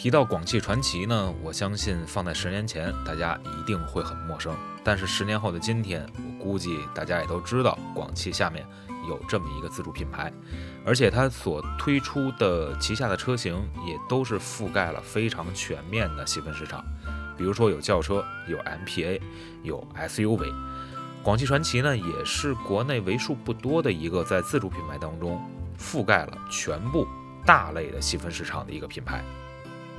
提到广汽传祺呢，我相信放在十年前，大家一定会很陌生。但是十年后的今天，我估计大家也都知道，广汽下面有这么一个自主品牌，而且它所推出的旗下的车型也都是覆盖了非常全面的细分市场。比如说有轿车，有 MPA，有 SUV。广汽传祺呢，也是国内为数不多的一个在自主品牌当中覆盖了全部大类的细分市场的一个品牌。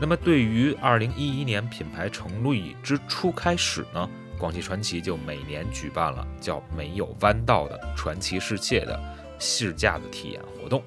那么，对于二零一一年品牌成立之初开始呢，广汽传祺就每年举办了叫“没有弯道的传奇世界”的试驾的体验活动。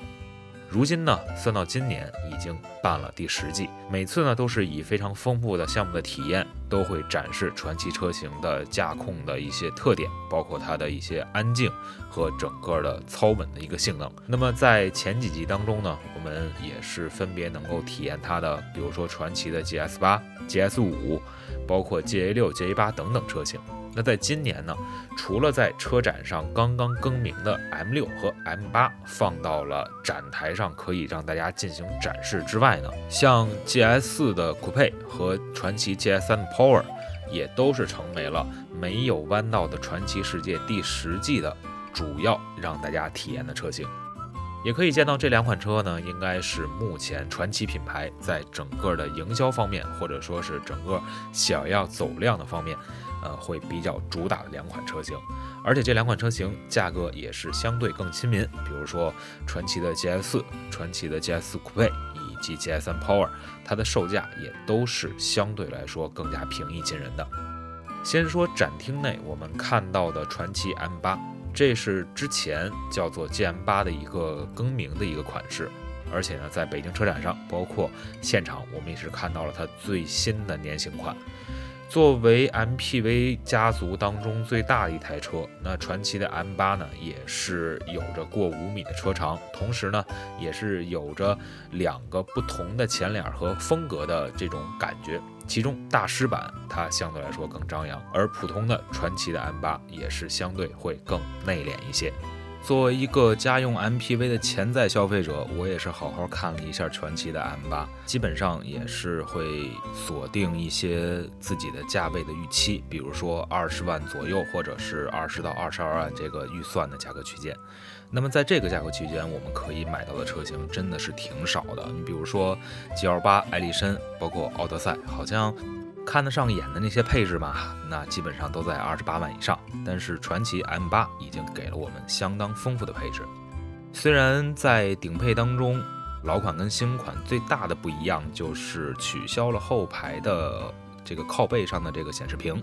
如今呢，算到今年已经办了第十季，每次呢都是以非常丰富的项目的体验，都会展示传奇车型的驾控的一些特点，包括它的一些安静和整个的操稳的一个性能。那么在前几集当中呢，我们也是分别能够体验它的，比如说传奇的 GS 八、GS 五，包括 GA 六、GA 八等等车型。那在今年呢，除了在车展上刚刚更名的 M6 和 M8 放到了展台上，可以让大家进行展示之外呢，像 GS4 的酷配和传奇 GS3 Power 也都是成为了没有弯道的传奇世界第十季的主要让大家体验的车型。也可以见到这两款车呢，应该是目前传祺品牌在整个的营销方面，或者说是整个想要走量的方面。呃，会比较主打的两款车型，而且这两款车型价格也是相对更亲民。比如说传祺的 GS 四、传祺的 GS 四酷配以及 GS 三 Power，它的售价也都是相对来说更加平易近人的。先说展厅内我们看到的传祺 M 八，这是之前叫做 GM 八的一个更名的一个款式，而且呢，在北京车展上，包括现场，我们也是看到了它最新的年型款。作为 MPV 家族当中最大的一台车，那传祺的 M8 呢，也是有着过五米的车长，同时呢，也是有着两个不同的前脸和风格的这种感觉。其中大师版它相对来说更张扬，而普通的传祺的 M8 也是相对会更内敛一些。作为一个家用 MPV 的潜在消费者，我也是好好看了一下传祺的 M8，基本上也是会锁定一些自己的价位的预期，比如说二十万左右，或者是二十到二十二万这个预算的价格区间。那么在这个价格区间，我们可以买到的车型真的是挺少的。你比如说 GL8、艾力绅，包括奥德赛，好像。看得上眼的那些配置嘛，那基本上都在二十八万以上。但是传奇 M 八已经给了我们相当丰富的配置。虽然在顶配当中，老款跟新款最大的不一样就是取消了后排的这个靠背上的这个显示屏，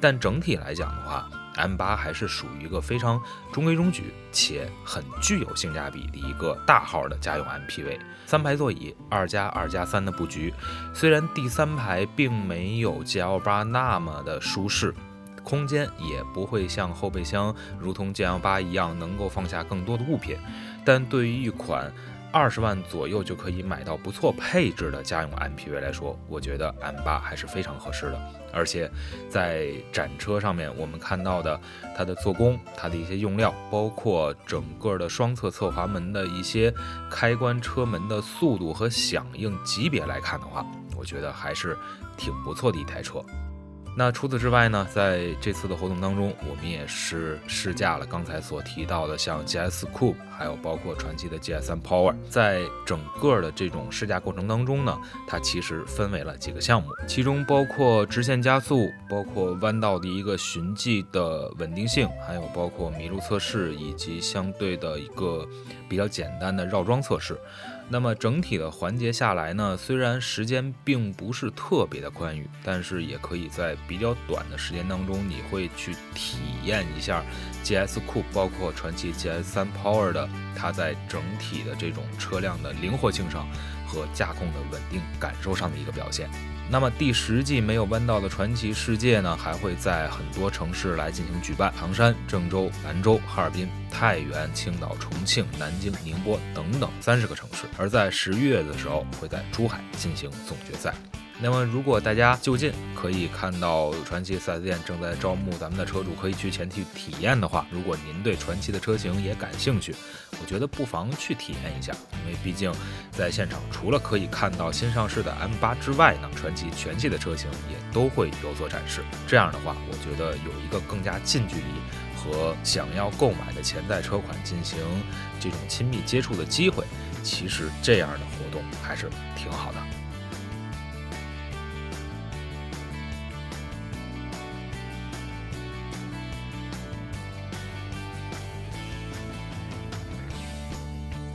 但整体来讲的话，M8 还是属于一个非常中规中矩且很具有性价比的一个大号的家用 MPV。三排座椅，二加二加三的布局，虽然第三排并没有 GL8 那么的舒适，空间也不会像后备箱如同 GL8 一样能够放下更多的物品，但对于一款。二十万左右就可以买到不错配置的家用 MPV 来说，我觉得 M8 还是非常合适的。而且在展车上面，我们看到的它的做工、它的一些用料，包括整个的双侧侧滑门的一些开关车门的速度和响应级别来看的话，我觉得还是挺不错的一台车。那除此之外呢，在这次的活动当中，我们也是试驾了刚才所提到的像 GS Coupe，还有包括传祺的 GS3 Power。在整个的这种试驾过程当中呢，它其实分为了几个项目，其中包括直线加速，包括弯道的一个循迹的稳定性，还有包括麋鹿测试，以及相对的一个比较简单的绕桩测试。那么整体的环节下来呢，虽然时间并不是特别的宽裕，但是也可以在比较短的时间当中，你会去体验一下 GS Coupe，包括传祺 GS 三 Power 的它在整体的这种车辆的灵活性上和驾控的稳定感受上的一个表现。那么第十季没有弯道的传奇世界呢，还会在很多城市来进行举办，唐山、郑州、兰州、哈尔滨、太原、青岛、重庆、南京、宁波等等三十个城市。而在十一月的时候，会在珠海进行总决赛。那么，如果大家就近可以看到传奇 4S 店正在招募咱们的车主，可以去前去体验的话，如果您对传奇的车型也感兴趣，我觉得不妨去体验一下，因为毕竟在现场除了可以看到新上市的 M8 之外呢，传奇全系的车型也都会有所展示。这样的话，我觉得有一个更加近距离和想要购买的潜在车款进行这种亲密接触的机会，其实这样的活动还是挺好的。